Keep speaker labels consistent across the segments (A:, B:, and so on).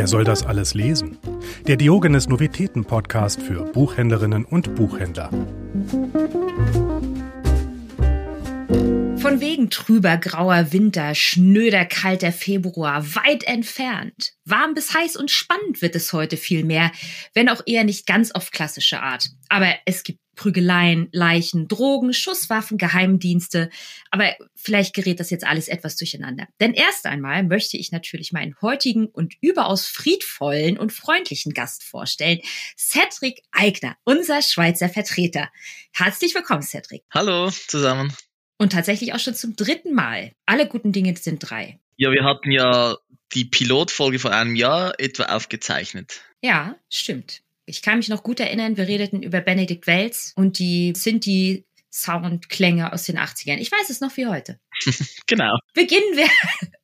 A: Wer soll das alles lesen? Der Diogenes Novitäten Podcast für Buchhändlerinnen und Buchhändler.
B: Von wegen trüber grauer Winter, schnöder kalter Februar, weit entfernt. Warm bis heiß und spannend wird es heute vielmehr, wenn auch eher nicht ganz auf klassische Art. Aber es gibt Prügeleien, Leichen, Drogen, Schusswaffen, Geheimdienste. Aber vielleicht gerät das jetzt alles etwas durcheinander. Denn erst einmal möchte ich natürlich meinen heutigen und überaus friedvollen und freundlichen Gast vorstellen. Cedric Eigner, unser Schweizer Vertreter. Herzlich willkommen, Cedric.
C: Hallo zusammen.
B: Und tatsächlich auch schon zum dritten Mal. Alle guten Dinge sind drei.
C: Ja, wir hatten ja die Pilotfolge vor einem Jahr etwa aufgezeichnet.
B: Ja, stimmt. Ich kann mich noch gut erinnern, wir redeten über Benedikt Wells und die Sinti Soundklänge aus den 80ern. Ich weiß es noch wie heute.
C: genau.
B: Beginnen wir,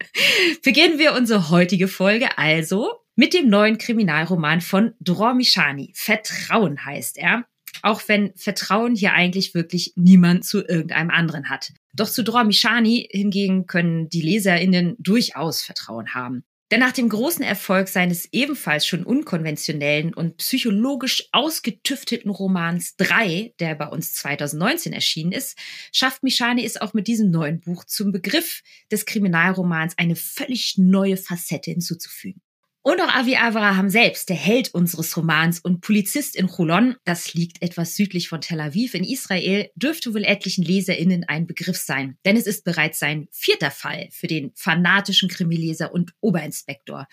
B: beginnen wir unsere heutige Folge also mit dem neuen Kriminalroman von Dromishani. Vertrauen heißt er. Auch wenn Vertrauen hier eigentlich wirklich niemand zu irgendeinem anderen hat. Doch zu Dromishani hingegen können die LeserInnen durchaus Vertrauen haben. Denn nach dem großen Erfolg seines ebenfalls schon unkonventionellen und psychologisch ausgetüfteten Romans 3, der bei uns 2019 erschienen ist, schafft Michani es auch mit diesem neuen Buch zum Begriff des Kriminalromans eine völlig neue Facette hinzuzufügen. Und auch Avi Avraham selbst, der Held unseres Romans und Polizist in Cholon, das liegt etwas südlich von Tel Aviv in Israel, dürfte wohl etlichen LeserInnen ein Begriff sein. Denn es ist bereits sein vierter Fall für den fanatischen Krimileser und Oberinspektor.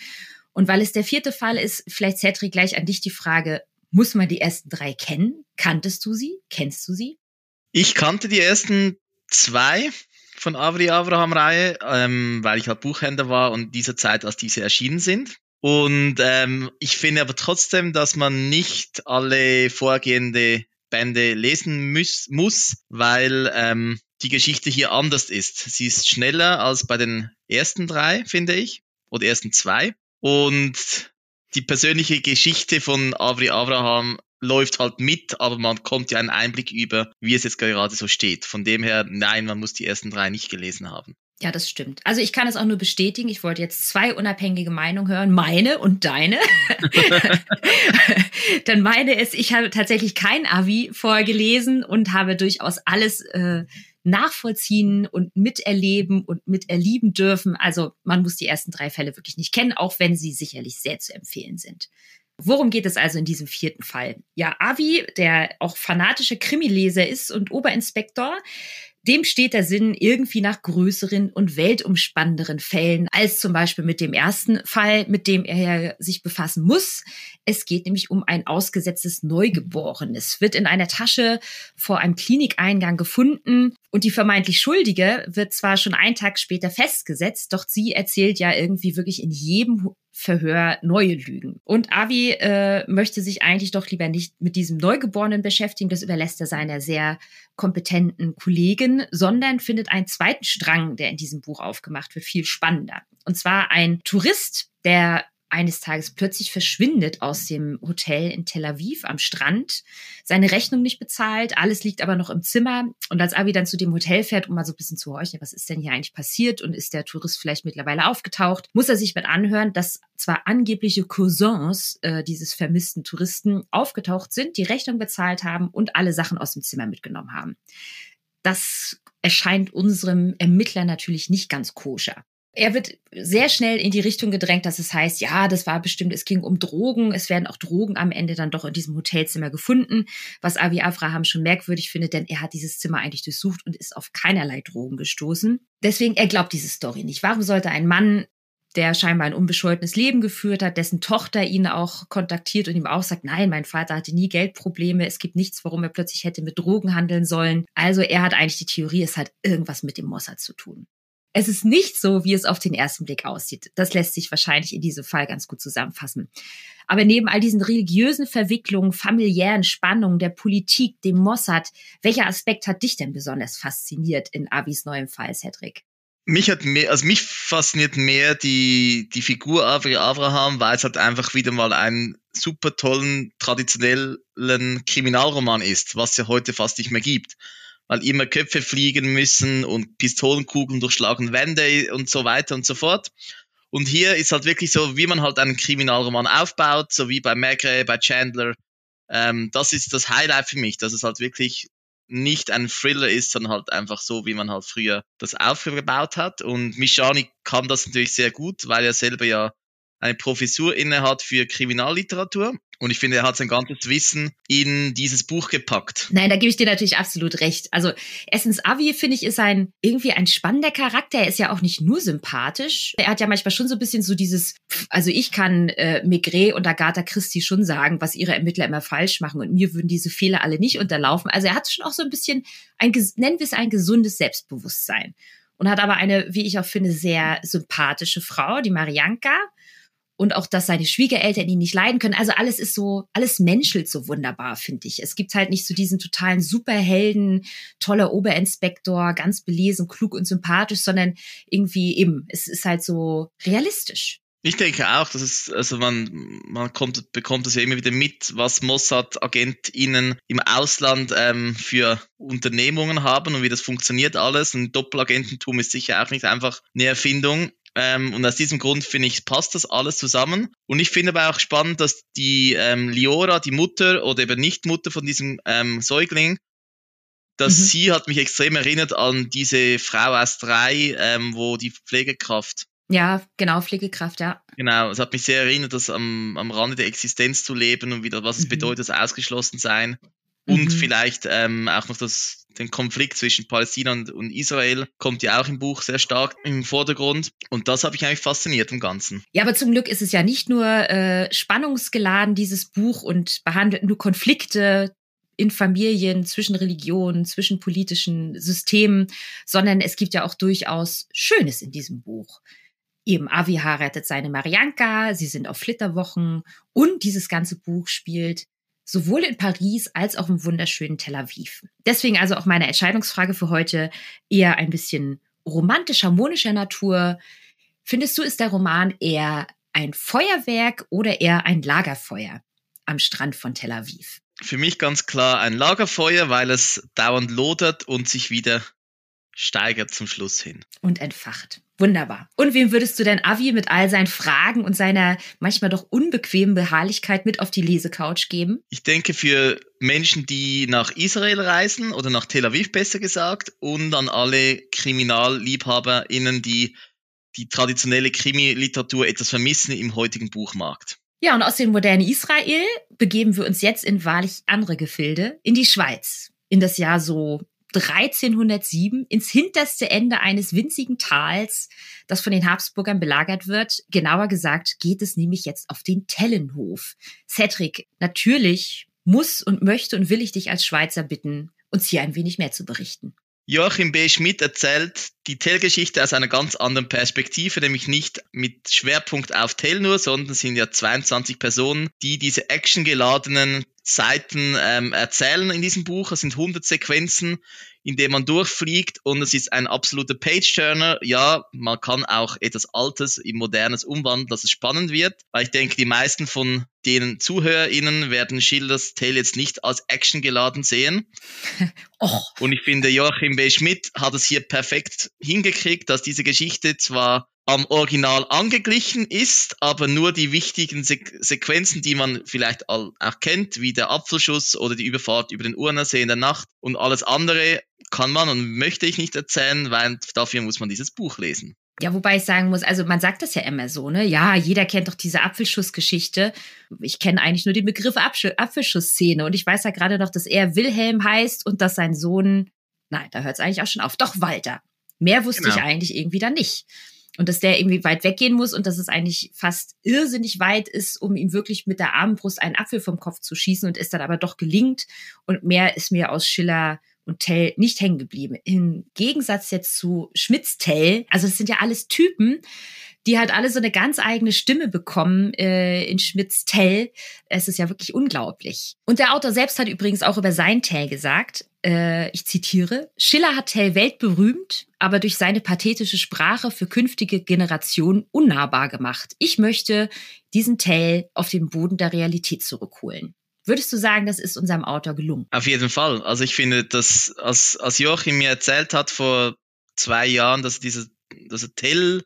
B: Und weil es der vierte Fall ist, vielleicht Cedric gleich an dich die Frage, muss man die ersten drei kennen? Kanntest du sie? Kennst du sie?
C: Ich kannte die ersten zwei von Avri Avraham Reihe, ähm, weil ich halt Buchhändler war und dieser Zeit, als diese erschienen sind. Und ähm, ich finde aber trotzdem, dass man nicht alle vorgehende Bände lesen muss, muss weil ähm, die Geschichte hier anders ist. Sie ist schneller als bei den ersten drei, finde ich, oder ersten zwei. Und die persönliche Geschichte von Avri Abraham läuft halt mit, aber man kommt ja einen Einblick über, wie es jetzt gerade so steht. Von dem her, nein, man muss die ersten drei nicht gelesen haben.
B: Ja, das stimmt. Also ich kann es auch nur bestätigen. Ich wollte jetzt zwei unabhängige Meinungen hören, meine und deine. Dann meine ist, ich habe tatsächlich kein Avi vorgelesen und habe durchaus alles äh, nachvollziehen und miterleben und miterlieben dürfen. Also man muss die ersten drei Fälle wirklich nicht kennen, auch wenn sie sicherlich sehr zu empfehlen sind. Worum geht es also in diesem vierten Fall? Ja, Avi, der auch fanatischer Krimileser ist und Oberinspektor, dem steht der Sinn irgendwie nach größeren und weltumspannenderen Fällen als zum Beispiel mit dem ersten Fall, mit dem er sich befassen muss. Es geht nämlich um ein ausgesetztes Neugeborenes, wird in einer Tasche vor einem Klinikeingang gefunden und die vermeintlich Schuldige wird zwar schon einen Tag später festgesetzt, doch sie erzählt ja irgendwie wirklich in jedem Verhör neue Lügen. Und Avi äh, möchte sich eigentlich doch lieber nicht mit diesem Neugeborenen beschäftigen, das überlässt er seiner sehr kompetenten Kollegin, sondern findet einen zweiten Strang, der in diesem Buch aufgemacht wird, viel spannender. Und zwar ein Tourist, der eines Tages plötzlich verschwindet aus dem Hotel in Tel Aviv am Strand, seine Rechnung nicht bezahlt, alles liegt aber noch im Zimmer. Und als Abi dann zu dem Hotel fährt, um mal so ein bisschen zu horchen, was ist denn hier eigentlich passiert und ist der Tourist vielleicht mittlerweile aufgetaucht, muss er sich mit anhören, dass zwar angebliche Cousins äh, dieses vermissten Touristen aufgetaucht sind, die Rechnung bezahlt haben und alle Sachen aus dem Zimmer mitgenommen haben. Das erscheint unserem Ermittler natürlich nicht ganz koscher. Er wird sehr schnell in die Richtung gedrängt, dass es heißt, ja, das war bestimmt, es ging um Drogen, es werden auch Drogen am Ende dann doch in diesem Hotelzimmer gefunden, was Avi Avraham schon merkwürdig findet, denn er hat dieses Zimmer eigentlich durchsucht und ist auf keinerlei Drogen gestoßen. Deswegen, er glaubt diese Story nicht. Warum sollte ein Mann, der scheinbar ein unbescholtenes Leben geführt hat, dessen Tochter ihn auch kontaktiert und ihm auch sagt, nein, mein Vater hatte nie Geldprobleme, es gibt nichts, warum er plötzlich hätte mit Drogen handeln sollen. Also er hat eigentlich die Theorie, es hat irgendwas mit dem Mossad zu tun. Es ist nicht so, wie es auf den ersten Blick aussieht. Das lässt sich wahrscheinlich in diesem Fall ganz gut zusammenfassen. Aber neben all diesen religiösen Verwicklungen, familiären Spannungen, der Politik, dem Mossad, welcher Aspekt hat dich denn besonders fasziniert in Avis neuem Fall, Cedric?
C: Mich hat mehr, also mich fasziniert mehr die, die Figur Avri Abraham, weil es halt einfach wieder mal einen super tollen, traditionellen Kriminalroman ist, was es ja heute fast nicht mehr gibt weil immer Köpfe fliegen müssen und Pistolenkugeln durchschlagen Wände und so weiter und so fort. Und hier ist halt wirklich so, wie man halt einen Kriminalroman aufbaut, so wie bei Magre, bei Chandler. Ähm, das ist das Highlight für mich, dass es halt wirklich nicht ein Thriller ist, sondern halt einfach so, wie man halt früher das aufgebaut hat. Und Mishani kann das natürlich sehr gut, weil er selber ja eine Professur innehat für Kriminalliteratur. Und ich finde, er hat sein ganzes Wissen in dieses Buch gepackt.
B: Nein, da gebe ich dir natürlich absolut recht. Also Essence Avi, finde ich, ist ein irgendwie ein spannender Charakter. Er ist ja auch nicht nur sympathisch. Er hat ja manchmal schon so ein bisschen so dieses, also ich kann äh, Maigret und Agatha Christie schon sagen, was ihre Ermittler immer falsch machen. Und mir würden diese Fehler alle nicht unterlaufen. Also er hat schon auch so ein bisschen, ein, nennen wir es ein gesundes Selbstbewusstsein. Und hat aber eine, wie ich auch finde, sehr sympathische Frau, die Marianka und auch, dass seine Schwiegereltern ihn nicht leiden können. Also alles ist so, alles menschelt so wunderbar, finde ich. Es gibt halt nicht so diesen totalen Superhelden, toller Oberinspektor, ganz belesen, klug und sympathisch, sondern irgendwie eben, es ist halt so realistisch.
C: Ich denke auch, dass es, also man, man kommt, bekommt es ja immer wieder mit, was Mossad-AgentInnen im Ausland ähm, für Unternehmungen haben und wie das funktioniert alles. Und Doppelagententum ist sicher auch nicht einfach eine Erfindung. Ähm, und aus diesem Grund finde ich, passt das alles zusammen. Und ich finde aber auch spannend, dass die ähm, Liora, die Mutter oder eben nicht Mutter von diesem ähm, Säugling, dass mhm. sie hat mich extrem erinnert an diese Frau aus drei, ähm, wo die Pflegekraft.
B: Ja, genau, Pflegekraft, ja.
C: Genau, es hat mich sehr erinnert, das am, am Rande der Existenz zu leben und wieder, was es mhm. bedeutet, das ausgeschlossen sein. Und mhm. vielleicht ähm, auch noch das, den Konflikt zwischen Palästina und, und, Israel kommt ja auch im Buch sehr stark im Vordergrund. Und das habe ich eigentlich fasziniert im Ganzen.
B: Ja, aber zum Glück ist es ja nicht nur äh, spannungsgeladen, dieses Buch, und behandelt nur Konflikte in Familien, zwischen Religionen, zwischen politischen Systemen, sondern es gibt ja auch durchaus Schönes in diesem Buch. Eben Avi heiratet seine Marianka, sie sind auf Flitterwochen und dieses ganze Buch spielt sowohl in Paris als auch im wunderschönen Tel Aviv. Deswegen also auch meine Entscheidungsfrage für heute eher ein bisschen romantisch harmonischer Natur. Findest du, ist der Roman eher ein Feuerwerk oder eher ein Lagerfeuer am Strand von Tel Aviv?
C: Für mich ganz klar ein Lagerfeuer, weil es dauernd lodert und sich wieder steigert zum Schluss hin.
B: Und entfacht. Wunderbar. Und wem würdest du denn Avi mit all seinen Fragen und seiner manchmal doch unbequemen Beharrlichkeit mit auf die Lesecouch geben?
C: Ich denke für Menschen, die nach Israel reisen oder nach Tel Aviv besser gesagt und an alle KriminalliebhaberInnen, die die traditionelle Krimi-Literatur etwas vermissen im heutigen Buchmarkt.
B: Ja, und aus dem modernen Israel begeben wir uns jetzt in wahrlich andere Gefilde, in die Schweiz. In das Jahr so 1307 ins hinterste Ende eines winzigen Tals, das von den Habsburgern belagert wird. Genauer gesagt geht es nämlich jetzt auf den Tellenhof. Cedric, natürlich muss und möchte und will ich dich als Schweizer bitten, uns hier ein wenig mehr zu berichten.
C: Joachim B. Schmidt erzählt die Tell-Geschichte aus einer ganz anderen Perspektive, nämlich nicht mit Schwerpunkt auf Tell nur, sondern sind ja 22 Personen, die diese actiongeladenen Seiten ähm, erzählen in diesem Buch. Es sind 100 Sequenzen, in denen man durchfliegt und es ist ein absoluter Page-Turner. Ja, man kann auch etwas Altes in Modernes umwandeln, dass es spannend wird, weil ich denke, die meisten von den ZuhörerInnen werden Schilders Tale jetzt nicht als Action geladen sehen. oh. Und ich finde, Joachim B. Schmidt hat es hier perfekt hingekriegt, dass diese Geschichte zwar am Original angeglichen ist, aber nur die wichtigen Se Sequenzen, die man vielleicht auch kennt, wie der Apfelschuss oder die Überfahrt über den Urnersee in der Nacht und alles andere kann man und möchte ich nicht erzählen, weil dafür muss man dieses Buch lesen.
B: Ja, wobei ich sagen muss, also man sagt das ja immer so, ne? Ja, jeder kennt doch diese Apfelschussgeschichte. Ich kenne eigentlich nur den Begriff Apfelschussszene und ich weiß ja gerade noch, dass er Wilhelm heißt und dass sein Sohn, nein, da hört es eigentlich auch schon auf, doch Walter. Mehr wusste genau. ich eigentlich irgendwie dann nicht und dass der irgendwie weit weggehen muss und dass es eigentlich fast irrsinnig weit ist, um ihm wirklich mit der Armbrust einen Apfel vom Kopf zu schießen und es dann aber doch gelingt. Und mehr ist mir aus Schiller und Tell nicht hängen geblieben. Im Gegensatz jetzt zu Schmitz Tell, also es sind ja alles Typen, die halt alle so eine ganz eigene Stimme bekommen äh, in Schmitz Tell. Es ist ja wirklich unglaublich. Und der Autor selbst hat übrigens auch über sein Tell gesagt, äh, ich zitiere, Schiller hat Tell weltberühmt, aber durch seine pathetische Sprache für künftige Generationen unnahbar gemacht. Ich möchte diesen Tell auf den Boden der Realität zurückholen. Würdest du sagen, das ist unserem Autor gelungen?
C: Auf jeden Fall. Also ich finde, dass als, als Joachim mir erzählt hat vor zwei Jahren, dass diese, dass er Tell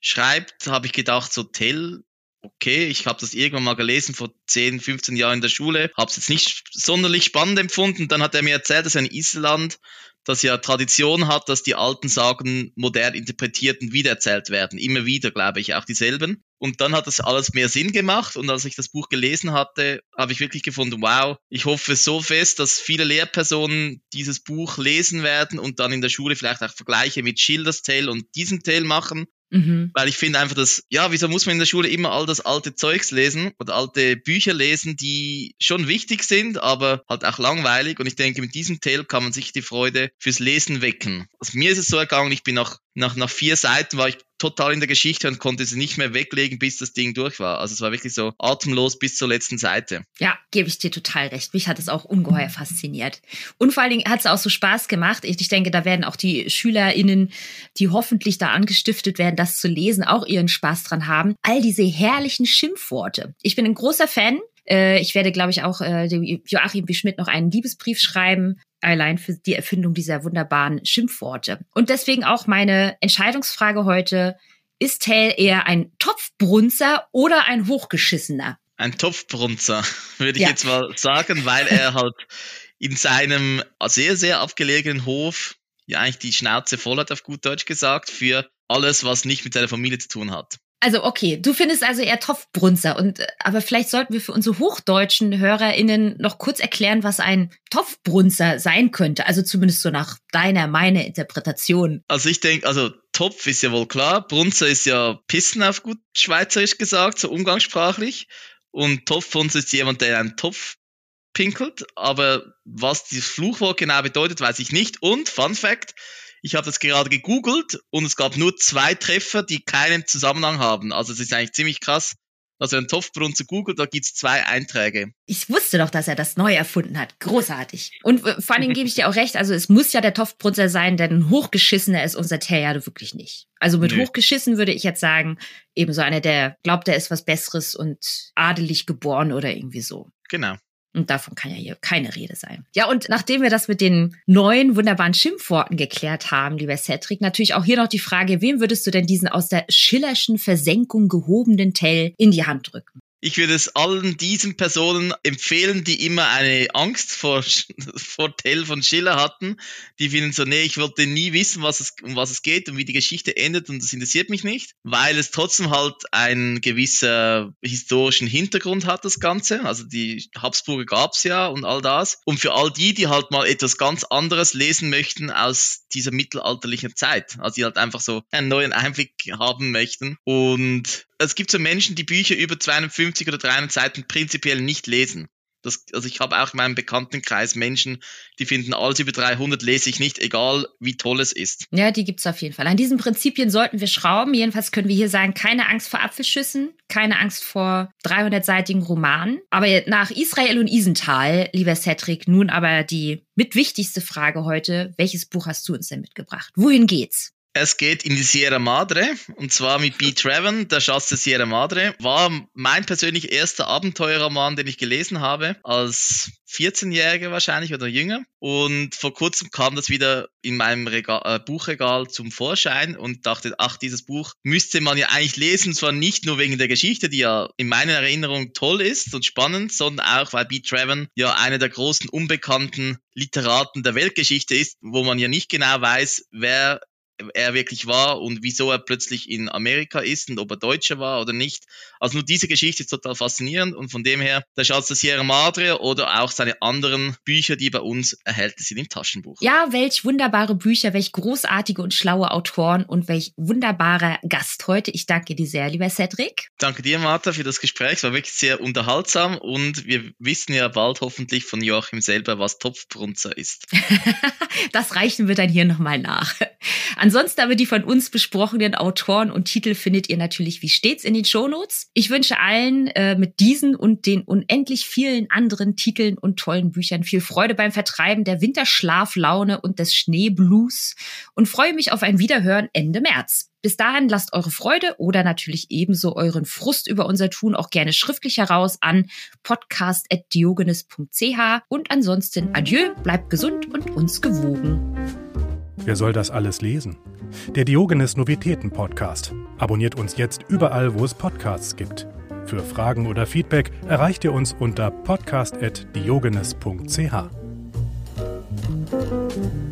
C: schreibt, habe ich gedacht, so Tell, okay, ich habe das irgendwann mal gelesen vor 10, 15 Jahren in der Schule, habe es jetzt nicht sonderlich spannend empfunden. Dann hat er mir erzählt, dass er in Island das ja Tradition hat, dass die alten Sagen modern interpretiert und wiedererzählt werden. Immer wieder, glaube ich, auch dieselben. Und dann hat das alles mehr Sinn gemacht. Und als ich das Buch gelesen hatte, habe ich wirklich gefunden, wow, ich hoffe so fest, dass viele Lehrpersonen dieses Buch lesen werden und dann in der Schule vielleicht auch Vergleiche mit Schilders Tale und diesem Tale machen Mhm. Weil ich finde einfach, dass, ja, wieso muss man in der Schule immer all das alte Zeugs lesen oder alte Bücher lesen, die schon wichtig sind, aber halt auch langweilig. Und ich denke, mit diesem Tale kann man sich die Freude fürs Lesen wecken. Also mir ist es so ergangen, ich bin nach, nach, nach vier Seiten war ich total in der Geschichte und konnte sie nicht mehr weglegen, bis das Ding durch war. Also es war wirklich so atemlos bis zur letzten Seite.
B: Ja, gebe ich dir total recht. Mich hat es auch ungeheuer fasziniert. Und vor allen Dingen hat es auch so Spaß gemacht. Ich, ich denke, da werden auch die SchülerInnen, die hoffentlich da angestiftet werden, das zu lesen, auch ihren Spaß dran haben. All diese herrlichen Schimpfworte. Ich bin ein großer Fan äh, ich werde, glaube ich, auch äh, Joachim B. Schmidt noch einen Liebesbrief schreiben, allein für die Erfindung dieser wunderbaren Schimpfworte. Und deswegen auch meine Entscheidungsfrage heute, ist Tell eher ein Topfbrunzer oder ein Hochgeschissener?
C: Ein Topfbrunzer, würde ich ja. jetzt mal sagen, weil er halt in seinem sehr, sehr abgelegenen Hof ja eigentlich die Schnauze voll hat, auf gut Deutsch gesagt, für alles, was nicht mit seiner Familie zu tun hat.
B: Also okay, du findest also eher Topfbrunzer und äh, aber vielleicht sollten wir für unsere hochdeutschen Hörerinnen noch kurz erklären, was ein Topfbrunzer sein könnte. Also zumindest so nach deiner, meiner Interpretation.
C: Also ich denke, also Topf ist ja wohl klar, Brunzer ist ja Pissen auf gut Schweizerisch gesagt, so umgangssprachlich. Und Topfbrunzer ist jemand, der einen Topf pinkelt. Aber was dieses Fluchwort genau bedeutet, weiß ich nicht. Und Fun Fact, ich habe das gerade gegoogelt und es gab nur zwei Treffer, die keinen Zusammenhang haben. Also es ist eigentlich ziemlich krass. Also ein Topfbrunn zu Google, da gibt's zwei Einträge.
B: Ich wusste doch, dass er das neu erfunden hat. Großartig. Und äh, vor Dingen gebe ich dir auch recht, also es muss ja der Topfbrunzer sein, denn hochgeschissener ist unser Terrier wirklich nicht. Also mit Nö. hochgeschissen würde ich jetzt sagen, ebenso einer, der glaubt, er ist was Besseres und adelig geboren oder irgendwie so.
C: Genau.
B: Und davon kann ja hier keine Rede sein. Ja, und nachdem wir das mit den neuen wunderbaren Schimpfworten geklärt haben, lieber Cedric, natürlich auch hier noch die Frage, wem würdest du denn diesen aus der schillerschen Versenkung gehobenen Tell in die Hand drücken?
C: Ich würde es allen diesen Personen empfehlen, die immer eine Angst vor, vor Tell von Schiller hatten. Die finden so, nee, ich wollte nie wissen, was es, um was es geht und wie die Geschichte endet und das interessiert mich nicht, weil es trotzdem halt einen gewissen historischen Hintergrund hat, das Ganze. Also die Habsburger gab's ja und all das. Und für all die, die halt mal etwas ganz anderes lesen möchten aus dieser mittelalterlichen Zeit, also die halt einfach so einen neuen Einblick haben möchten und es gibt so Menschen, die Bücher über 250 oder 300 Seiten prinzipiell nicht lesen. Das, also ich habe auch in meinem Bekanntenkreis Menschen, die finden alles über 300 lese ich nicht, egal wie toll es ist.
B: Ja, die gibt's auf jeden Fall. An diesen Prinzipien sollten wir schrauben. Jedenfalls können wir hier sagen, keine Angst vor Apfelschüssen, keine Angst vor 300-seitigen Romanen. Aber nach Israel und Isental, lieber Cedric, nun aber die mitwichtigste Frage heute. Welches Buch hast du uns denn mitgebracht? Wohin geht's?
C: Es geht in die Sierra Madre und zwar mit B. Traven, der Schatz der Sierra Madre. War mein persönlich erster Abenteuerroman, den ich gelesen habe, als 14-Jähriger wahrscheinlich oder jünger. Und vor kurzem kam das wieder in meinem Regal, äh, Buchregal zum Vorschein und dachte, ach, dieses Buch müsste man ja eigentlich lesen, zwar nicht nur wegen der Geschichte, die ja in meiner Erinnerung toll ist und spannend, sondern auch, weil B. Traven ja einer der großen unbekannten Literaten der Weltgeschichte ist, wo man ja nicht genau weiß, wer er wirklich war und wieso er plötzlich in Amerika ist und ob er Deutscher war oder nicht. Also nur diese Geschichte ist total faszinierend und von dem her der Schatz der Sierra Madre oder auch seine anderen Bücher, die bei uns erhältlich sind im Taschenbuch.
B: Ja, welch wunderbare Bücher, welch großartige und schlaue Autoren und welch wunderbarer Gast heute. Ich danke dir sehr, lieber Cedric.
C: Danke dir, Martha, für das Gespräch. Es war wirklich sehr unterhaltsam und wir wissen ja bald hoffentlich von Joachim selber, was Topfbrunzer ist.
B: das reichen wir dann hier nochmal nach. Ansonsten aber die von uns besprochenen Autoren und Titel findet ihr natürlich wie stets in den Shownotes. Ich wünsche allen äh, mit diesen und den unendlich vielen anderen Titeln und tollen Büchern viel Freude beim Vertreiben der Winterschlaflaune und des Schneeblues und freue mich auf ein Wiederhören Ende März. Bis dahin lasst eure Freude oder natürlich ebenso euren Frust über unser Tun auch gerne schriftlich heraus an podcast.diogenes.ch und ansonsten adieu, bleibt gesund und uns gewogen.
A: Wer soll das alles lesen? Der Diogenes Novitäten Podcast. Abonniert uns jetzt überall, wo es Podcasts gibt. Für Fragen oder Feedback erreicht ihr uns unter podcast.diogenes.ch.